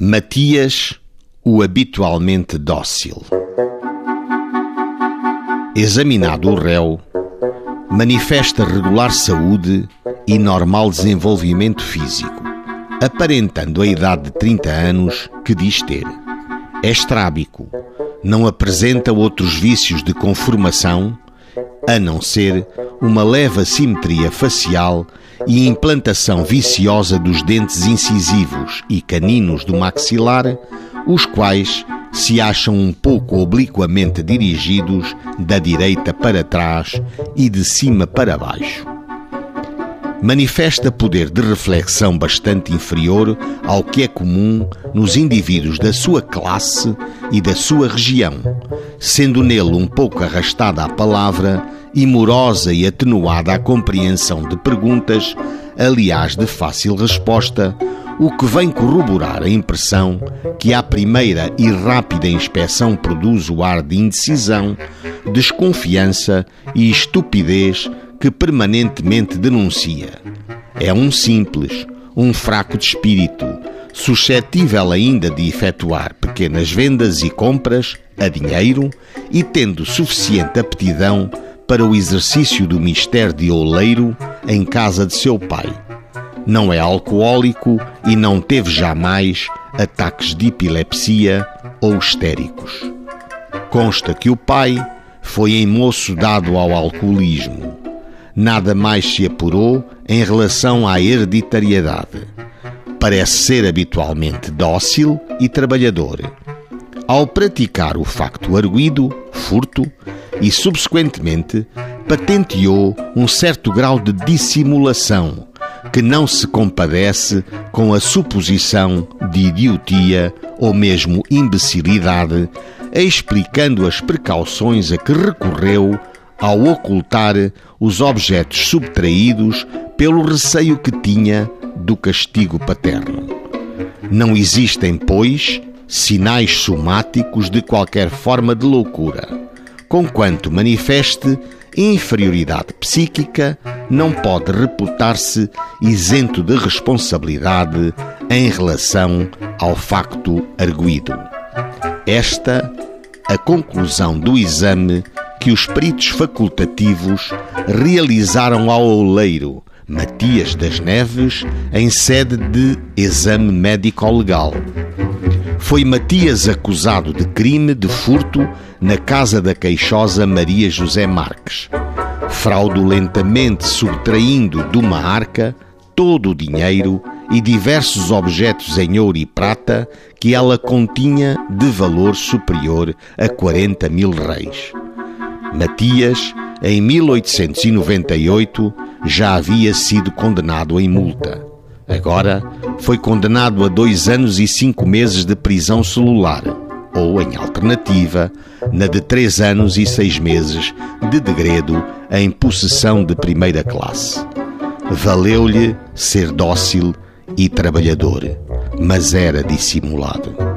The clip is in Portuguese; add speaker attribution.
Speaker 1: Matias, o habitualmente dócil. Examinado o réu, manifesta regular saúde e normal desenvolvimento físico, aparentando a idade de 30 anos que diz ter. É estrábico, não apresenta outros vícios de conformação, a não ser uma leve assimetria facial e implantação viciosa dos dentes incisivos e caninos do maxilar, os quais se acham um pouco obliquamente dirigidos da direita para trás e de cima para baixo. Manifesta poder de reflexão bastante inferior ao que é comum nos indivíduos da sua classe e da sua região, sendo nele um pouco arrastada a palavra e morosa e atenuada a compreensão de perguntas, aliás de fácil resposta, o que vem corroborar a impressão que à primeira e rápida inspeção produz o ar de indecisão, desconfiança e estupidez que permanentemente denuncia. É um simples, um fraco de espírito, suscetível ainda de efetuar pequenas vendas e compras a dinheiro e tendo suficiente aptidão para o exercício do mistério de oleiro em casa de seu pai. Não é alcoólico e não teve jamais ataques de epilepsia ou histéricos. Consta que o pai foi em moço dado ao alcoolismo. Nada mais se apurou em relação à hereditariedade. Parece ser habitualmente dócil e trabalhador. Ao praticar o facto arguído, furto, e, subsequentemente, patenteou um certo grau de dissimulação que não se compadece com a suposição de idiotia ou mesmo imbecilidade, explicando as precauções a que recorreu ao ocultar os objetos subtraídos pelo receio que tinha do castigo paterno. Não existem, pois, sinais somáticos de qualquer forma de loucura conquanto manifeste inferioridade psíquica, não pode reputar-se isento de responsabilidade em relação ao facto arguído. Esta a conclusão do exame que os peritos facultativos realizaram ao oleiro Matias das Neves em sede de exame médico-legal. Foi Matias acusado de crime de furto na casa da queixosa Maria José Marques, fraudulentamente subtraindo de uma arca todo o dinheiro e diversos objetos em ouro e prata que ela continha de valor superior a 40 mil reis. Matias, em 1898, já havia sido condenado em multa. Agora foi condenado a dois anos e cinco meses de prisão celular, ou, em alternativa, na de três anos e seis meses de degredo em possessão de primeira classe. Valeu-lhe ser dócil e trabalhador, mas era dissimulado.